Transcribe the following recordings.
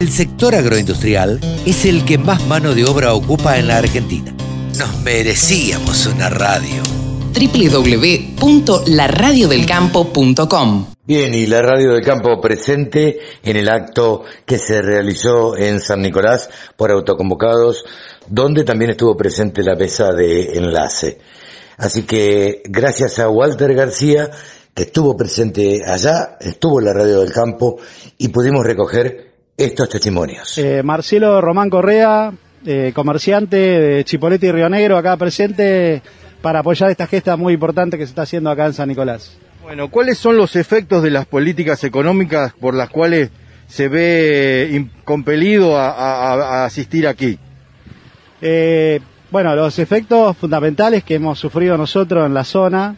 El sector agroindustrial es el que más mano de obra ocupa en la Argentina. Nos merecíamos una radio. www.laradiodelcampo.com Bien, y la Radio del Campo presente en el acto que se realizó en San Nicolás por autoconvocados, donde también estuvo presente la mesa de enlace. Así que gracias a Walter García, que estuvo presente allá, estuvo en la Radio del Campo y pudimos recoger estos testimonios. Eh, Marcelo Román Correa, eh, comerciante de Chipolete y Río Negro, acá presente para apoyar esta gesta muy importante que se está haciendo acá en San Nicolás. Bueno, ¿cuáles son los efectos de las políticas económicas por las cuales se ve compelido a, a- a asistir aquí? Eh, bueno, los efectos fundamentales que hemos sufrido nosotros en la zona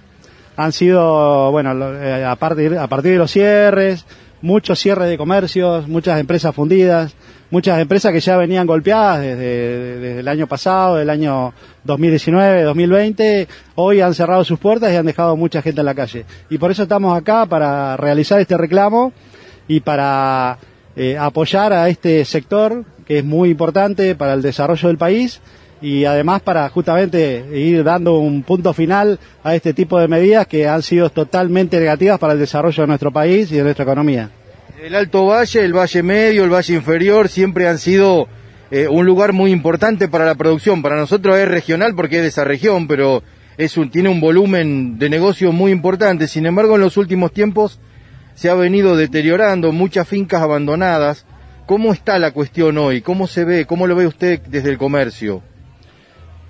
han sido, bueno, lo- a, partir, a partir de los cierres, muchos cierres de comercios, muchas empresas fundidas, muchas empresas que ya venían golpeadas desde, el año pasado, del año 2019, 2020, hoy han cerrado sus puertas y han dejado mucha gente en la calle. Y por eso estamos acá para realizar este reclamo y para eh, apoyar a este sector que es muy importante para el desarrollo del país y además para justamente ir dando un punto final a este tipo de medidas que han sido totalmente negativas para el desarrollo de nuestro país y de nuestra economía. El Alto Valle, el Valle Medio, el Valle Inferior siempre han sido eh, un lugar muy importante para la producción. Para nosotros es regional porque es de esa región, pero es un, tiene un volumen de negocio muy importante. Sin embargo, en los últimos tiempos se ha venido deteriorando, muchas fincas abandonadas. ¿Cómo está la cuestión hoy? ¿Cómo se ve? ¿Cómo lo ve usted desde el comercio?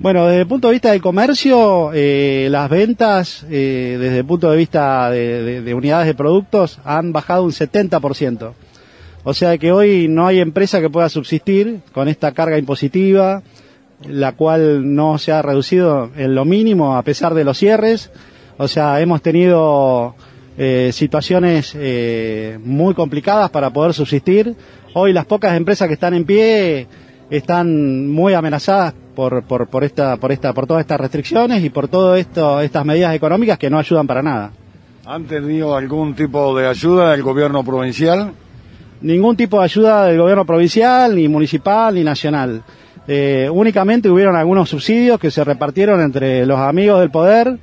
Bueno, desde el punto de vista del comercio, eh, las ventas, eh, desde el punto de vista de, de- de unidades de productos, han bajado un 70%. O sea que hoy no hay empresa que pueda subsistir con esta carga impositiva, la cual no se ha reducido en lo mínimo a pesar de los cierres. O sea, hemos tenido eh, situaciones eh, muy complicadas para poder subsistir. Hoy las pocas empresas que están en pie están muy amenazadas por, por, por, esta, por, esta, por todas estas restricciones y por todas estas medidas económicas que no ayudan para nada. ¿Han tenido algún tipo de ayuda del gobierno provincial? Ningún tipo de ayuda del gobierno provincial, ni municipal, ni nacional. Eh, únicamente hubieron algunos subsidios que se repartieron entre los amigos del poder,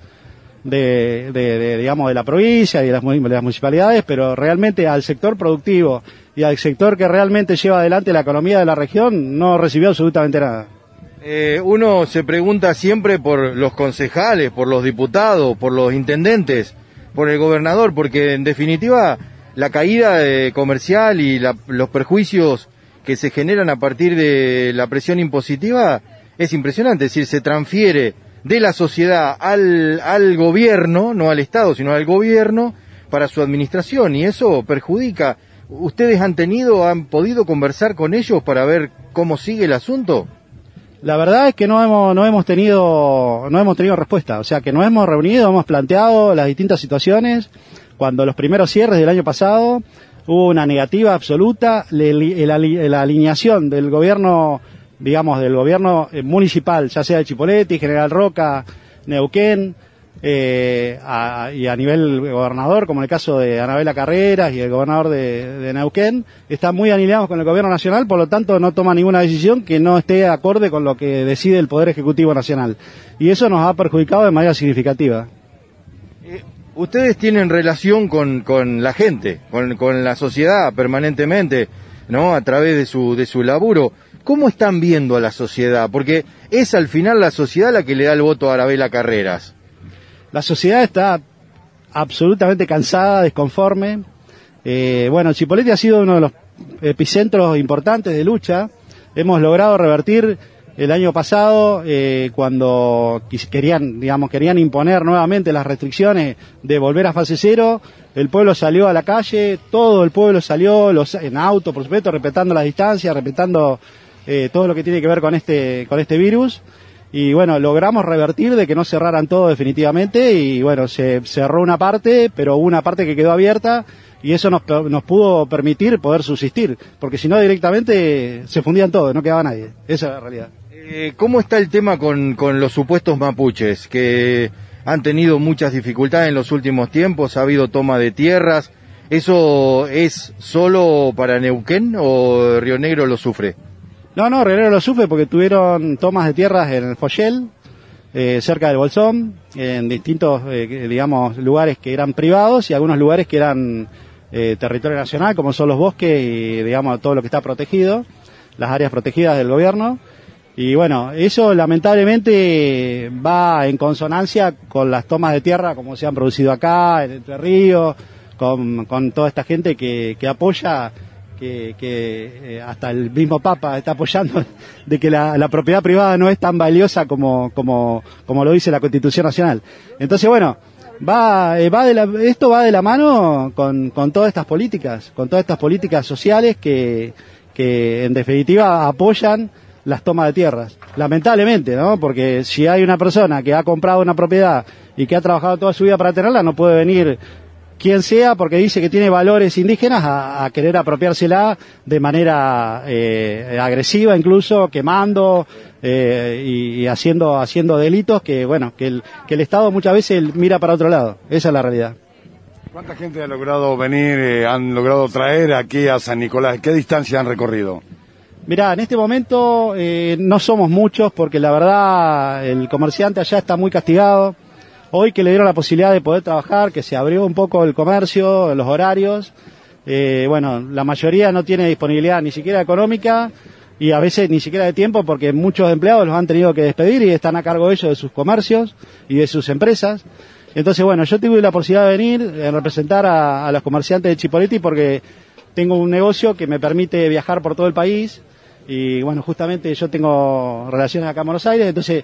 de, de- de, digamos, de la provincia y de las, mu- de las municipalidades, pero realmente al sector productivo y al sector que realmente lleva adelante la economía de la región no recibió absolutamente nada. Eh, uno se pregunta siempre por los concejales, por los diputados, por los intendentes, por el gobernador, porque en definitiva la caída eh, comercial y la- los perjuicios que se generan a partir de la presión impositiva es impresionante, es decir, se transfiere de la sociedad al, al gobierno, no al Estado, sino al gobierno, para su administración, y eso perjudica. ¿Ustedes han tenido, han podido conversar con ellos para ver cómo sigue el asunto? La verdad es que no hemos, no hemos tenido, no hemos tenido respuesta. O sea que nos hemos reunido, hemos planteado las distintas situaciones. Cuando los primeros cierres del año pasado hubo una negativa absoluta, la, alineación del gobierno, digamos, del gobierno municipal, ya sea de Chipoleti, General Roca, Neuquén, eh, a- y a nivel gobernador, como en el caso de Anabela Carreras y el gobernador de, Neuquén, están muy alineados con el gobierno nacional, por lo tanto no toma ninguna decisión que no esté acorde con lo que decide el Poder Ejecutivo Nacional. Y eso nos ha perjudicado de manera significativa. Ustedes tienen relación con, con la gente, con, con la sociedad permanentemente, ¿no? A través de su, de su laburo. ¿Cómo están viendo a la sociedad? Porque es al final la sociedad la que le da el voto a Arabela Carreras. La sociedad está absolutamente cansada, desconforme. Eh, bueno, Chipolete ha sido uno de los epicentros importantes de lucha. Hemos logrado revertir el año pasado eh, cuando querían, digamos, querían imponer nuevamente las restricciones de volver a fase cero. El pueblo salió a la calle, todo el pueblo salió los, en auto, por supuesto, respetando las distancias, respetando eh, todo lo que tiene que ver con este, con este virus y bueno, logramos revertir de que no cerraran todo definitivamente y bueno, se cerró una parte, pero una parte que quedó abierta y eso nos, nos pudo permitir poder subsistir, porque si no directamente se fundían todos, no quedaba nadie. Esa es la realidad. Eh, ¿Cómo está el tema con, con los supuestos mapuches que han tenido muchas dificultades en los últimos tiempos? Ha habido toma de tierras, ¿Eso es solo para Neuquén o Río Negro lo sufre? No, no, Río Negro lo sufre porque tuvieron tomas de tierras en el Foyel, eh, cerca del Bolsón, en distintos, eh, digamos, lugares que eran privados y algunos lugares que eran eh, territorio nacional, como son los bosques y, digamos, todo lo que está protegido, las áreas protegidas del gobierno. Y bueno, eso lamentablemente va en consonancia con las tomas de tierra como se han producido acá, en Entre Ríos, con, con toda esta gente que, que apoya, que, que eh, hasta el mismo Papa está apoyando de que la, propiedad privada no es tan valiosa como, como, como lo dice la Constitución Nacional. Entonces, bueno, va, eh, va de la, esto va de la mano con, con todas estas políticas, con todas estas políticas sociales que, que en definitiva apoyan las tomas de tierras. Lamentablemente, ¿no? Porque si hay una persona que ha comprado una propiedad y que ha trabajado toda su vida para tenerla, no puede venir quien sea, porque dice que tiene valores indígenas, a, a querer apropiársela de manera eh, agresiva, incluso quemando eh, y, y, haciendo haciendo delitos que, bueno, que el, que el Estado muchas veces mira para otro lado. Esa es la realidad. ¿Cuánta gente ha logrado venir, eh, han logrado traer aquí a San Nicolás? ¿Qué distancia han recorrido? Mirá, en este momento eh, no somos muchos porque la verdad el comerciante allá está muy castigado Hoy que le dieron la posibilidad de poder trabajar, que se abrió un poco el comercio, los horarios, eh, bueno, la mayoría no tiene disponibilidad ni siquiera económica y a veces ni siquiera de tiempo porque muchos empleados los han tenido que despedir y están a cargo ellos de sus comercios y de sus empresas. Entonces, bueno, yo tuve la posibilidad de venir a representar a, los comerciantes de Chipoleti porque tengo un negocio que me permite viajar por todo el país y bueno, justamente yo tengo relaciones acá en Buenos Aires, entonces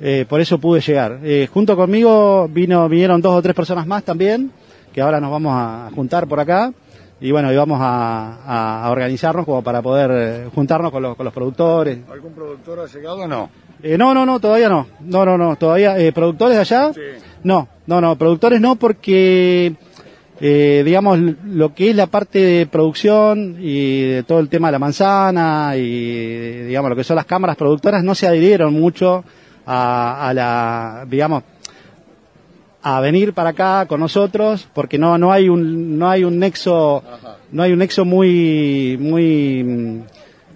eh, por eso pude llegar. Eh, junto conmigo vino, vinieron dos o tres personas más también, que ahora nos vamos a juntar por acá. Y bueno, y vamos a, a, organizarnos como para poder eh, juntarnos con los, con los productores. ¿Algún productor ha llegado o no? Eh, no, no, no, todavía no. No, no, no, todavía. Eh, ¿Productores allá? Sí. No, no, no, productores no porque, eh, digamos, lo que es la parte de producción y de todo el tema de la manzana y, digamos, lo que son las cámaras productoras no se adhirieron mucho a, a la, digamos, a venir para acá con nosotros porque no no hay un no hay un nexo Ajá. no hay un nexo muy muy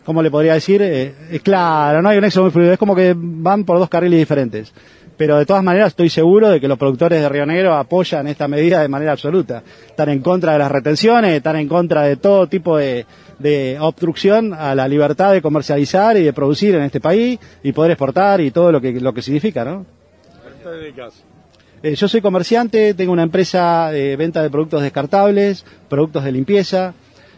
cómo le podría decir eh, claro no hay un nexo muy fluido es como que van por dos carriles diferentes pero de todas maneras estoy seguro de que los productores de Río Negro apoyan esta medida de manera absoluta. Están en contra de las retenciones están en contra de todo tipo de de obstrucción a la libertad de comercializar y de producir en este país y poder exportar y todo lo que lo que significa no ¿A qué te? Eh, yo soy comerciante, tengo una empresa de venta de productos descartables, productos de limpieza,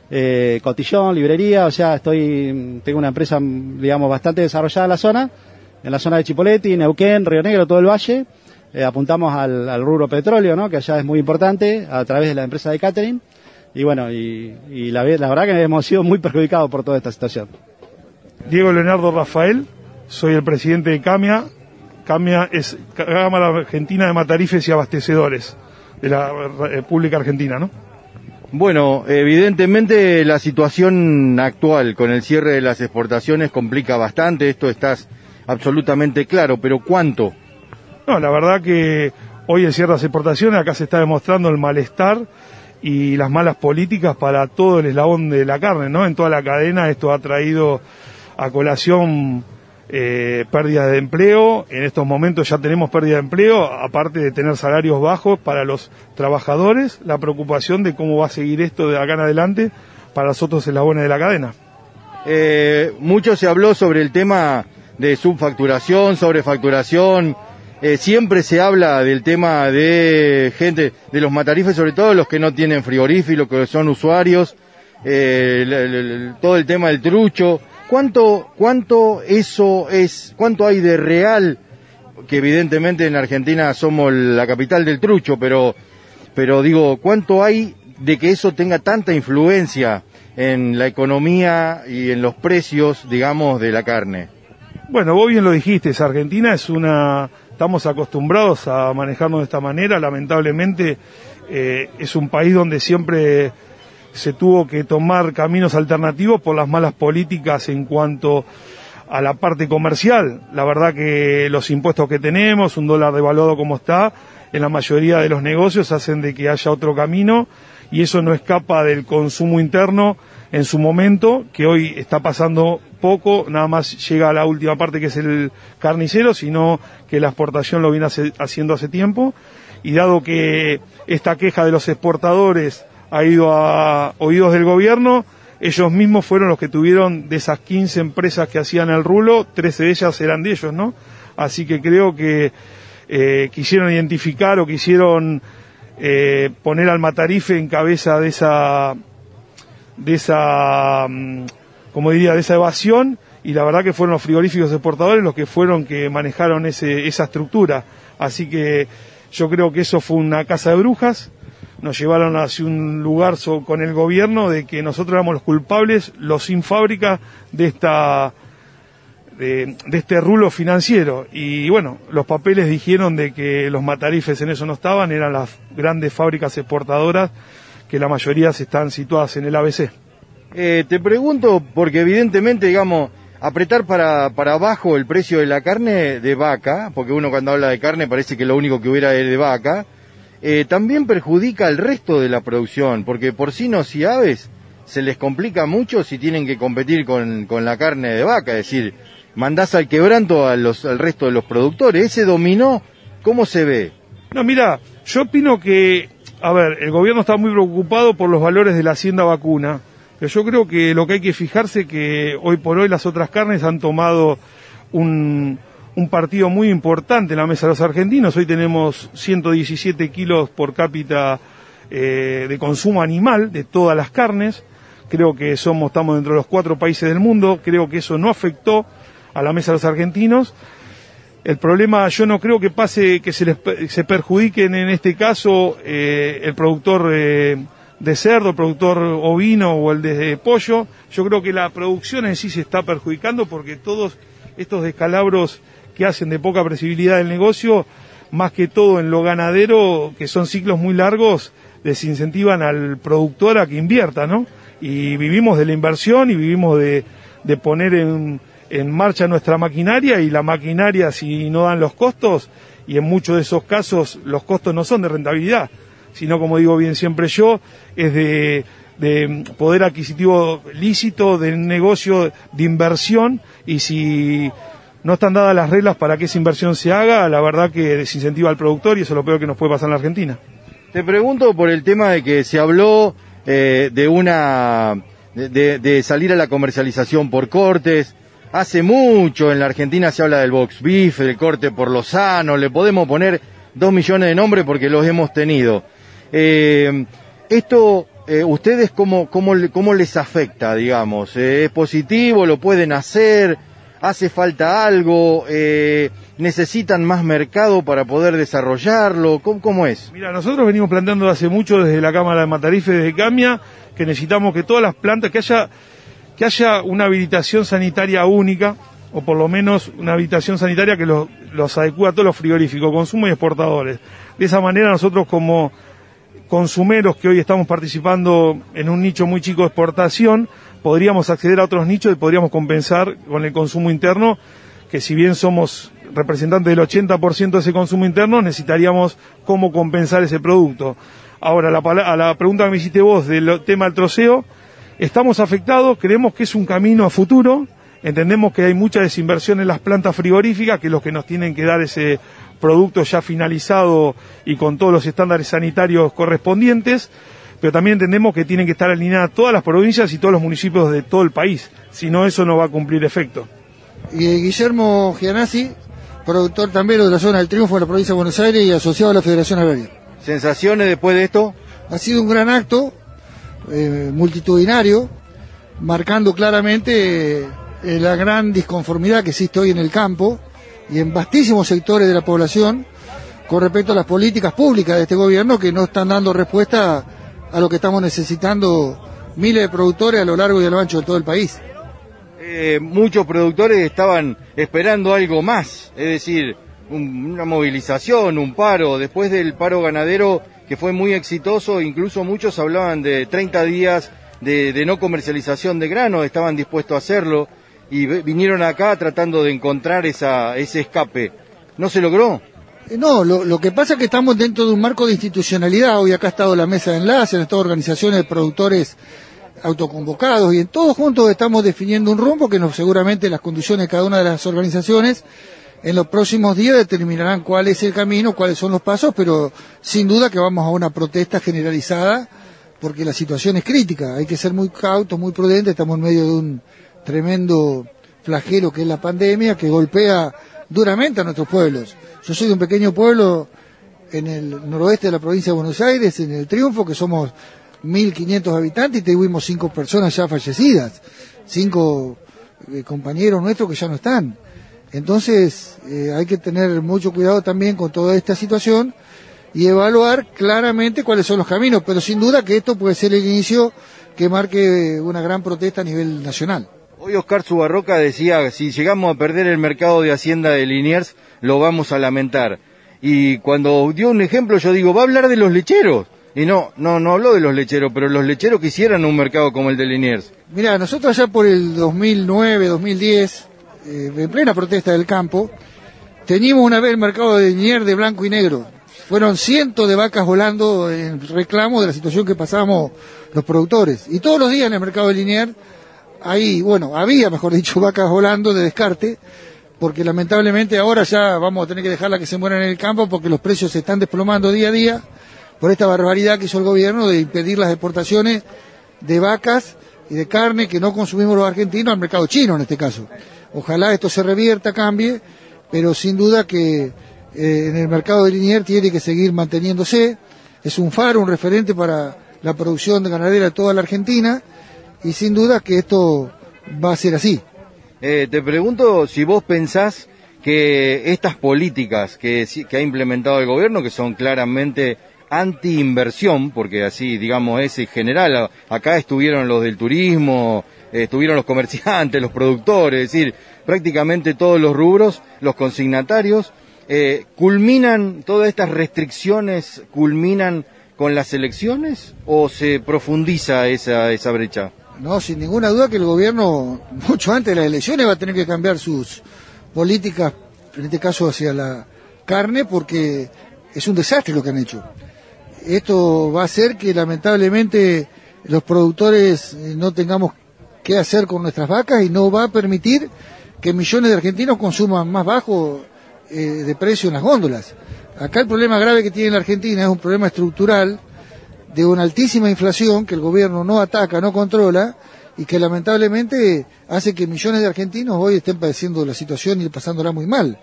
eh, cotillón, librería, o sea, estoy, tengo una empresa, digamos, bastante desarrollada en la zona, en la zona de Chipoleti, Neuquén, Río Negro, todo el valle. Eh, apuntamos al, al, rubro petróleo, ¿no? que allá es muy importante, a través de la empresa de catering. Y bueno, y, y la, la verdad que hemos sido muy perjudicados por toda esta situación. Diego Leonardo Rafael, soy el presidente de CAMIA, CAMIA es Cámara Argentina de Matarifes y Abastecedores de la República Argentina, ¿no? Bueno, evidentemente la situación actual con el cierre de las exportaciones complica bastante, esto está absolutamente claro, pero ¿cuánto? No, la verdad que hoy de las exportaciones acá se está demostrando el malestar y las malas políticas para todo el eslabón de la carne, ¿no? En toda la cadena esto ha traído a colación eh, pérdida de empleo, en estos momentos ya tenemos pérdida de empleo, aparte de tener salarios bajos para los trabajadores, la preocupación de cómo va a seguir esto de acá en adelante para los otros eslabones de la cadena. Eh, mucho se habló sobre el tema de subfacturación, sobrefacturación, eh, siempre se habla del tema de gente, de los matarifes, sobre todo los que no tienen frigorífico, que son usuarios, el, todo el tema del trucho, ¿Cuánto, cuánto eso es, cuánto hay de real? Que evidentemente en Argentina somos la capital del trucho, pero, pero digo, ¿cuánto hay de que eso tenga tanta influencia en la economía y en los precios, digamos, de la carne? Bueno, vos bien lo dijiste, Argentina es una, estamos acostumbrados a manejarnos de esta manera, lamentablemente eh, es un país donde siempre se tuvo que tomar caminos alternativos por las malas políticas en cuanto a la parte comercial. La verdad que los impuestos que tenemos, un dólar devaluado como está, en la mayoría de los negocios hacen de que haya otro camino y eso no escapa del consumo interno en su momento, que hoy está pasando poco, nada más llega a la última parte que es el carnicero, sino que la exportación lo viene haciendo hace tiempo, y dado que esta queja de los exportadores ha ido a oídos del gobierno, ellos mismos fueron los que tuvieron de esas 15 empresas que hacían el rulo, 13 de ellas eran de ellos, ¿no? Así que creo que eh, quisieron identificar o quisieron eh, poner al Matarife en cabeza de esa de esa, mm, como diría, de esa evasión y la verdad que fueron los frigoríficos exportadores los que fueron que manejaron ese, esa estructura. Así que yo creo que eso fue una casa de brujas. Nos llevaron hacia un lugar con el gobierno de que nosotros éramos los culpables, los sin fábrica de esta de, de, este rulo financiero. Y bueno, los papeles dijeron de que los matarifes en eso no estaban, eran las grandes fábricas exportadoras que la mayoría están situadas en el ABC. Eh, te pregunto, porque evidentemente, digamos, apretar para, para abajo el precio de la carne de vaca, porque uno cuando habla de carne parece que lo único que hubiera es de vaca, eh, también perjudica al resto de la producción, porque porcinos y aves se les complica mucho si tienen que competir con, con la carne de vaca, es decir, mandás al quebranto a los, al resto de los productores. Ese dominó, ¿cómo se ve? No, mira, yo opino que a ver, el gobierno está muy preocupado por los valores de la hacienda vacuna, pero yo creo que lo que hay que fijarse es que hoy por hoy las otras carnes han tomado un, partido muy importante en la mesa de los argentinos. Hoy tenemos 117 kilos por cápita eh, de consumo animal de todas las carnes. Creo que somos, estamos dentro de los cuatro países del mundo. Creo que eso no afectó a la mesa de los argentinos. El problema yo no creo que pase que se, les, se perjudiquen en este caso eh, el productor eh, de cerdo, el productor ovino o el de pollo. Yo creo que la producción en sí se está perjudicando porque todos estos descalabros que hacen de poca previsibilidad del negocio, más que todo en lo ganadero, que son ciclos muy largos, desincentivan al productor a que invierta, ¿no? Y vivimos de la inversión y vivimos de, de poner en en marcha nuestra maquinaria y la maquinaria si no dan los costos, y en muchos de esos casos los costos no son de rentabilidad, sino como digo bien siempre yo, es de, poder adquisitivo lícito, de negocio de inversión, y si no están dadas las reglas para que esa inversión se haga, la verdad que desincentiva al productor y eso es lo peor que nos puede pasar en la Argentina. Te pregunto por el tema de que se habló eh, de una de, salir a la comercialización por cortes, Hace mucho en la Argentina se habla del box beef, del corte por lo sano, le podemos poner dos millones de nombres porque los hemos tenido. Eh, esto, eh, ¿ustedes cómo, cómo, cómo, les afecta, digamos? Eh, ¿Es positivo? ¿Lo pueden hacer? ¿Hace falta algo? ¿Necesitan más mercado para poder desarrollarlo? ¿Cómo, ¿Cómo, es? Mira, nosotros venimos planteando hace mucho desde la Cámara de Matarife, desde Camia, que necesitamos que todas las plantas, que haya que haya una habilitación sanitaria única, o por lo menos una habilitación sanitaria que los, los adecue a todos los frigoríficos, consumo y exportadores. De esa manera nosotros como consumeros que hoy estamos participando en un nicho muy chico de exportación, podríamos acceder a otros nichos y podríamos compensar con el consumo interno, que si bien somos representantes del 80% de ese consumo interno, necesitaríamos cómo compensar ese producto. Ahora, la, a la pregunta que me hiciste vos del tema del troceo, Estamos afectados, creemos que es un camino a futuro, entendemos que hay mucha desinversión en las plantas frigoríficas, que es lo que nos tienen que dar ese producto ya finalizado y con todos los estándares sanitarios correspondientes, pero también entendemos que tienen que estar alineadas todas las provincias y todos los municipios de todo el país, si no eso no va a cumplir efecto. Y eh, Guillermo Gianassi, productor también de la zona del Triunfo de la provincia de Buenos Aires y asociado a la Federación Agraria. ¿Sensaciones después de esto? Ha sido un gran acto, eh, multitudinario, marcando claramente eh, la gran disconformidad que existe hoy en el campo y en vastísimos sectores de la población con respecto a las políticas públicas de este gobierno que no están dando respuesta a lo que estamos necesitando miles de productores a lo largo y a lo ancho de todo el país. Eh, muchos productores estaban esperando algo más, es decir, una movilización, un paro. Después del paro ganadero que fue muy exitoso, incluso muchos hablaban de 30 días de, no comercialización de grano, estaban dispuestos a hacerlo y vinieron acá tratando de encontrar esa, ese escape. ¿No se logró? Eh, No, lo, lo que pasa es que estamos dentro de un marco de institucionalidad. Hoy acá ha estado la mesa de enlace, han estado organizaciones de productores autoconvocados y en todos juntos estamos definiendo un rumbo que nos, seguramente las condiciones de cada una de las organizaciones en los próximos días determinarán cuál es el camino, cuáles son los pasos, pero sin duda que vamos a una protesta generalizada porque la situación es crítica. Hay que ser muy cautos, muy prudentes. Estamos en medio de un tremendo flagelo que es la pandemia que golpea duramente a nuestros pueblos. Yo soy de un pequeño pueblo en el noroeste de la provincia de Buenos Aires, en el Triunfo, que somos 1.500 habitantes y tuvimos cinco personas ya fallecidas, cinco eh, compañeros nuestros que ya no están. Entonces eh, hay que tener mucho cuidado también con toda esta situación y evaluar claramente cuáles son los caminos, pero sin duda que esto puede ser el inicio que marque una gran protesta a nivel nacional. Hoy Oscar Subarroca decía, si llegamos a perder el mercado de Hacienda de Liniers, lo vamos a lamentar. Y cuando dio un ejemplo, yo digo, va a hablar de los lecheros. Y no, no, no habló de los lecheros, pero los lecheros quisieran un mercado como el de Liniers. Mira, nosotros allá por el 2009, 2010, eh, en plena protesta del campo, teníamos una vez el mercado de Liniers de blanco y negro. Fueron cientos de vacas volando en reclamo de la situación que pasamos los productores. Y todos los días en el mercado de Liniers, ahí, bueno, había, mejor dicho, vacas volando de descarte, porque lamentablemente ahora ya vamos a tener que dejarla que se mueran en el campo porque los precios se están desplomando día a día por esta barbaridad que hizo el gobierno de impedir las exportaciones de vacas y de carne que no consumimos los argentinos al mercado chino en este caso. Ojalá esto se revierta, cambie, pero sin duda que eh, en el mercado de Liniers tiene que seguir manteniéndose. Es un faro, un referente para la producción de ganadera de toda la Argentina y sin duda que esto va a ser así. Eh, te pregunto si vos pensás que estas políticas que, que ha implementado el gobierno, que son claramente anti-inversión, porque así, digamos, es en general, acá estuvieron los del turismo, estuvieron los comerciantes, los productores, es decir, prácticamente todos los rubros, los consignatarios, eh, ¿culminan todas estas restricciones, culminan con las elecciones o se profundiza esa, esa brecha? No, sin ninguna duda que el gobierno, mucho antes de las elecciones, va a tener que cambiar sus políticas, en este caso hacia la carne, porque es un desastre lo que han hecho. Esto va a hacer que lamentablemente los productores eh, no tengamos qué hacer con nuestras vacas y no va a permitir que millones de argentinos consuman más bajo eh, de precio en las góndolas. Acá el problema grave que tiene la Argentina es un problema estructural de una altísima inflación que el gobierno no ataca, no controla y que lamentablemente hace que millones de argentinos hoy estén padeciendo la situación y pasándola muy mal.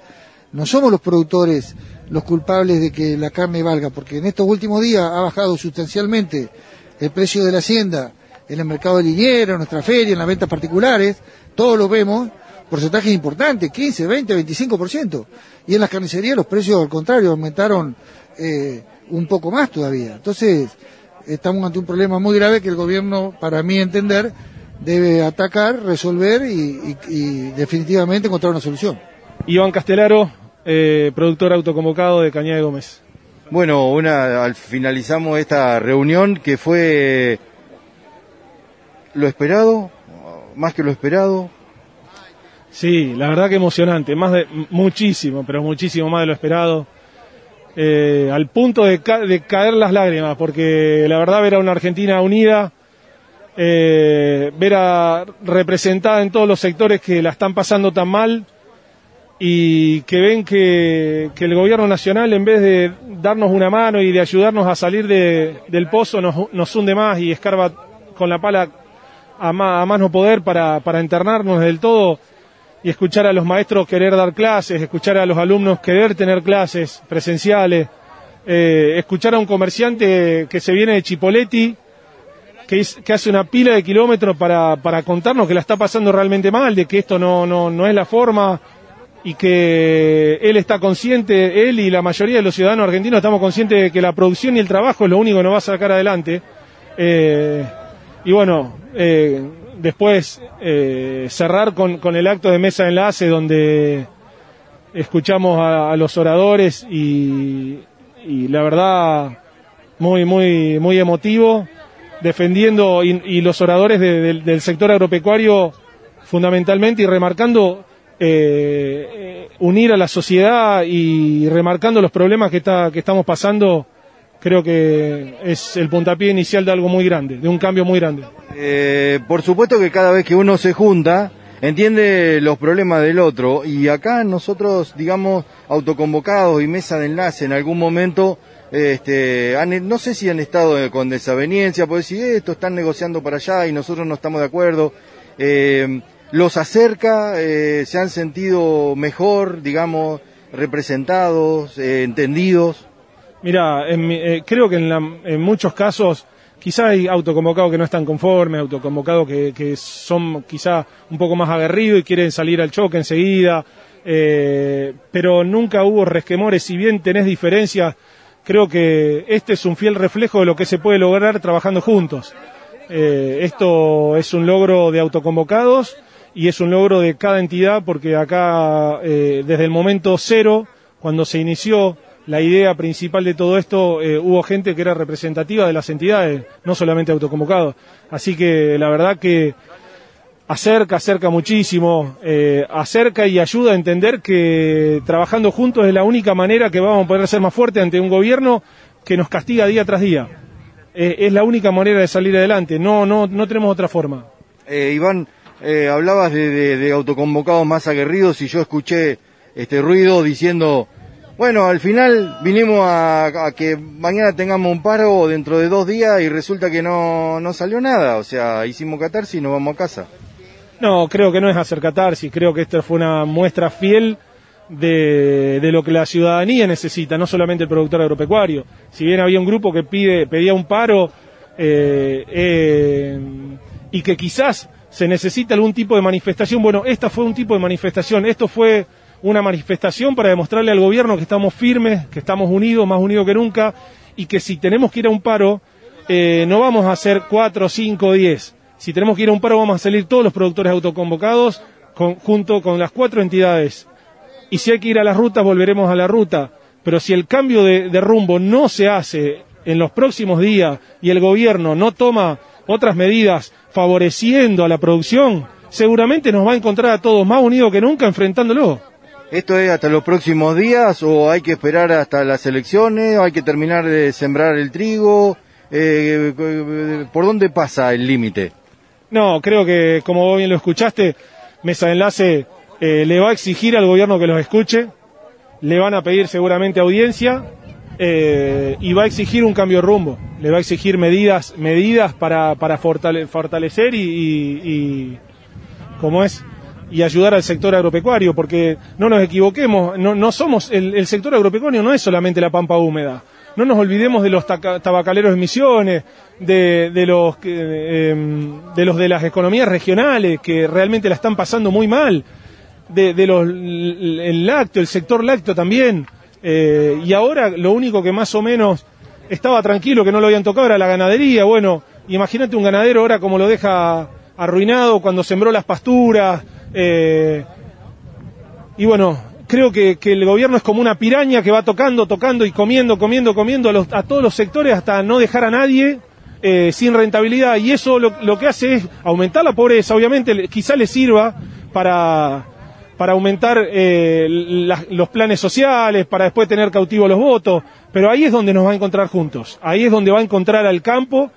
No somos los productores los culpables de que la carne valga, porque en estos últimos días ha bajado sustancialmente el precio de la hacienda en el mercado de liniero, en nuestra feria, en las ventas particulares, todos lo vemos, porcentajes importantes, 15, 20, 25%. Y en las carnicerías los precios, al contrario, aumentaron eh, un poco más todavía. Entonces, estamos ante un problema muy grave que el gobierno, para mí entender, debe atacar, resolver y, y- y definitivamente encontrar una solución. Iván Castelaro, eh, productor autoconvocado de Cañada de Gómez. Bueno, una, al finalizamos esta reunión que fue lo esperado, más que lo esperado. Sí, la verdad que emocionante, más de muchísimo, pero muchísimo más de lo esperado. Eh, al punto de, ca- de caer las lágrimas, porque la verdad ver a una Argentina unida, eh, ver a representada en todos los sectores que la están pasando tan mal y que ven que, el gobierno nacional en vez de darnos una mano y de ayudarnos a salir de- del pozo nos, nos hunde más y escarba con la pala a a más no poder para, para internarnos del todo y escuchar a los maestros querer dar clases, escuchar a los alumnos querer tener clases presenciales, eh, escuchar a un comerciante que se viene de Chipoletti, que, hace una pila de kilómetros para, contarnos que la está pasando realmente mal, de que esto no es la forma y que él está consciente, él y la mayoría de los ciudadanos argentinos estamos conscientes de que la producción y el trabajo es lo único que nos va a sacar adelante. Eh, y bueno, eh, después eh, cerrar con, con el acto de mesa enlace donde escuchamos a, los oradores y, y la verdad muy, muy, muy emotivo, defendiendo y, los oradores de- del- sector agropecuario fundamentalmente y remarcando eh, unir a la sociedad y remarcando los problemas que, está, que estamos pasando, creo que es el puntapié inicial de algo muy grande, de un cambio muy grande. Eh, por supuesto que cada vez que uno se junta, entiende los problemas del otro y acá nosotros, digamos, autoconvocados y mesa de enlace en algún momento, este, han, no sé si han estado con desaveniencia, pues si esto están negociando para allá y nosotros no estamos de acuerdo. Eh, los acerca, eh, se han sentido mejor, digamos, representados, eh, entendidos. Mira, eh, creo que en, en, muchos casos quizá hay autoconvocados que no están conformes, autoconvocados que, que son quizá un poco más aguerridos y quieren salir al choque enseguida, pero nunca hubo resquemores, si bien tenés diferencias, creo que este es un fiel reflejo de lo que se puede lograr trabajando juntos. esto es un logro de autoconvocados y es un logro de cada entidad porque acá eh, desde el momento cero, cuando se inició la idea principal de todo esto, eh, hubo gente que era representativa de las entidades, no solamente autoconvocados. Así que la verdad que acerca, acerca muchísimo, eh, acerca y ayuda a entender que trabajando juntos es la única manera que vamos a poder ser más fuertes ante un gobierno que nos castiga día tras día. es la única manera de salir adelante, no, no, no tenemos otra forma. Iván, eh, hablabas de, autoconvocados más aguerridos y yo escuché este ruido diciendo, bueno, al final vinimos a, que mañana tengamos un paro dentro de dos días y resulta que no, no salió nada, o sea, hicimos catarsis y nos vamos a casa. No, creo que no es hacer catarsis, creo que esto fue una muestra fiel de, de, lo que la ciudadanía necesita, no solamente el productor agropecuario. Si bien había un grupo que pide, pedía un paro eh, eh, y que quizás se necesita algún tipo de manifestación. Bueno, esta fue un tipo de manifestación, esto fue una manifestación para demostrarle al gobierno que estamos firmes, que estamos unidos, más unidos que nunca, y que si tenemos que ir a un paro, eh, no vamos a hacer cuatro, cinco, diez. Si tenemos que ir a un paro, vamos a salir todos los productores autoconvocados junto con las cuatro entidades. Y si hay que ir a las rutas, volveremos a la ruta. Pero si el cambio de rumbo no se hace en los próximos días y el gobierno no toma otras medidas favoreciendo a la producción, seguramente nos va a encontrar a todos más unidos que nunca enfrentándolo. ¿Esto es hasta los próximos días o hay que esperar hasta las elecciones o hay que terminar de sembrar el trigo? Eh, ¿Por dónde pasa el límite? No, creo que como bien lo escuchaste, Mesa Enlace eh, le va a exigir al gobierno que los escuche, le van a pedir seguramente audiencia eh, y va a exigir un cambio de rumbo, le va a exigir medidas, medidas para, para fortalecer y, y, como es y ayudar al sector agropecuario, porque no nos equivoquemos, no, no somos, el, el, sector agropecuario no es solamente la pampa húmeda. No nos olvidemos de los tabacaleros de Misiones, de, de los, em, de los de las economías regionales que realmente la están pasando muy mal, de, los, el lácteo, el sector lácteo también. Eh, y ahora lo único que más o menos estaba tranquilo, que no lo habían tocado, era la ganadería. Bueno, imagínate un ganadero ahora como lo deja arruinado cuando sembró las pasturas. Eh, y bueno, creo que, el gobierno es como una piraña que va tocando, tocando y comiendo, comiendo, comiendo a, todos los sectores hasta no dejar a nadie eh, sin rentabilidad. Y eso lo, lo, que hace es aumentar la pobreza, obviamente, quizá le sirva para para aumentar eh, los planes sociales, para después tener cautivos los votos, pero ahí es donde nos va a encontrar juntos, ahí es donde va a encontrar al campo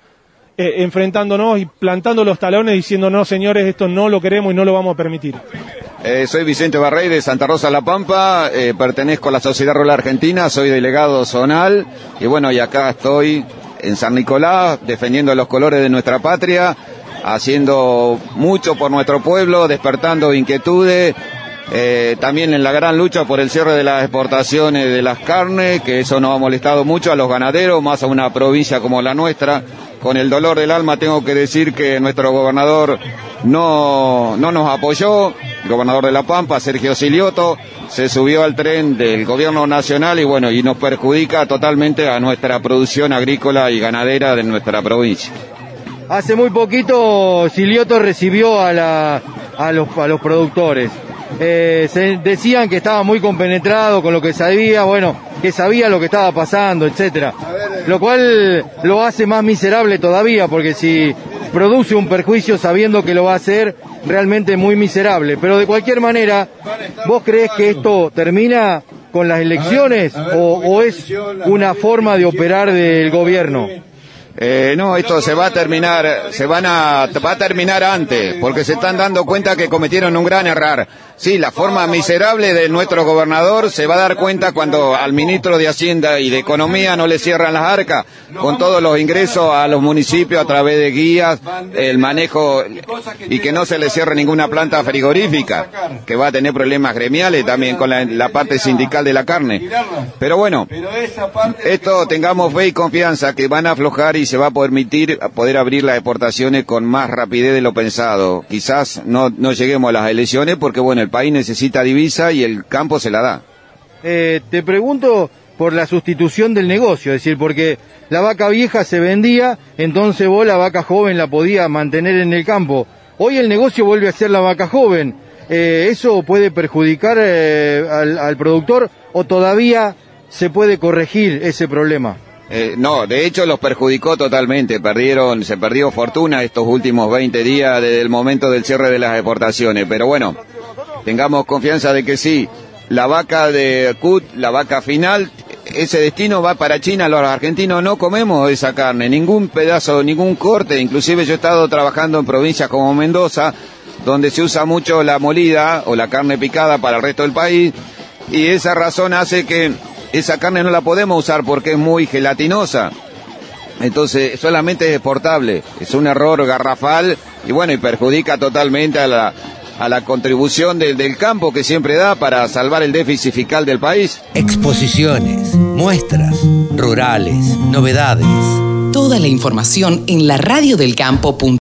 eh, enfrentándonos y plantando los talones diciendo no señores, esto no lo queremos y no lo vamos a permitir. Eh, soy Vicente Barrey de Santa Rosa La Pampa, pertenezco a la Sociedad Rural Argentina, soy delegado zonal y bueno, y acá estoy en San Nicolás defendiendo los colores de nuestra patria, haciendo mucho por nuestro pueblo, despertando inquietudes, eh, también en la gran lucha por el cierre de las exportaciones de las carnes, que eso nos ha molestado mucho a los ganaderos, más a una provincia como la nuestra. Con el dolor del alma tengo que decir que nuestro gobernador no, no nos apoyó, el gobernador de La Pampa, Sergio Silioto, se subió al tren del gobierno nacional y bueno, y nos perjudica totalmente a nuestra producción agrícola y ganadera de nuestra provincia. Hace muy poquito Silioto recibió a, los productores eh, se decían que estaba muy compenetrado con lo que sabía, bueno, que sabía lo que estaba pasando, etcétera. Lo cual lo hace más miserable todavía, porque si produce un perjuicio sabiendo que lo va a hacer realmente muy miserable. Pero de cualquier manera, ¿vos crees que esto termina con las elecciones o, o es una forma de operar del gobierno? Eh, no, esto se va a terminar, se van a, va a terminar antes, porque se están dando cuenta que cometieron un gran error. Sí, la forma miserable de nuestro gobernador se va a dar cuenta cuando al ministro de Hacienda y de Economía no le cierran las arcas con todos los ingresos a los municipios a través de guías, el manejo y que no se le cierre ninguna planta frigorífica, que va a tener problemas gremiales también con la, parte sindical de la carne. Pero bueno, esto tengamos fe y confianza que van a aflojar y se va a permitir poder abrir las exportaciones con más rapidez de lo pensado. Quizás no lleguemos a las elecciones porque bueno, el país necesita divisa y el campo se la da. Eh, te pregunto por la sustitución del negocio, es decir, porque la vaca vieja se vendía, entonces vos la vaca joven la podías mantener en el campo. Hoy el negocio vuelve a ser la vaca joven. Eh, ¿Eso puede perjudicar eh, al, al productor o todavía se puede corregir ese problema? Eh, no, de hecho los perjudicó totalmente, perdieron, se perdió fortuna estos últimos 20 días desde el momento del cierre de las exportaciones, pero bueno, tengamos confianza de que sí, la vaca de CUT, la vaca final, ese destino va para China, los argentinos no comemos esa carne, ningún pedazo, ningún corte, inclusive yo he estado trabajando en provincias como Mendoza, donde se usa mucho la molida o la carne picada para el resto del país, y esa razón hace que esa carne no la podemos usar porque es muy gelatinosa. Entonces solamente es exportable. Es un error garrafal y bueno, y perjudica totalmente a la, a la contribución del, del campo que siempre da para salvar el déficit fiscal del país. Exposiciones, muestras, rurales, novedades. Toda la información en la radiodelcampo.com.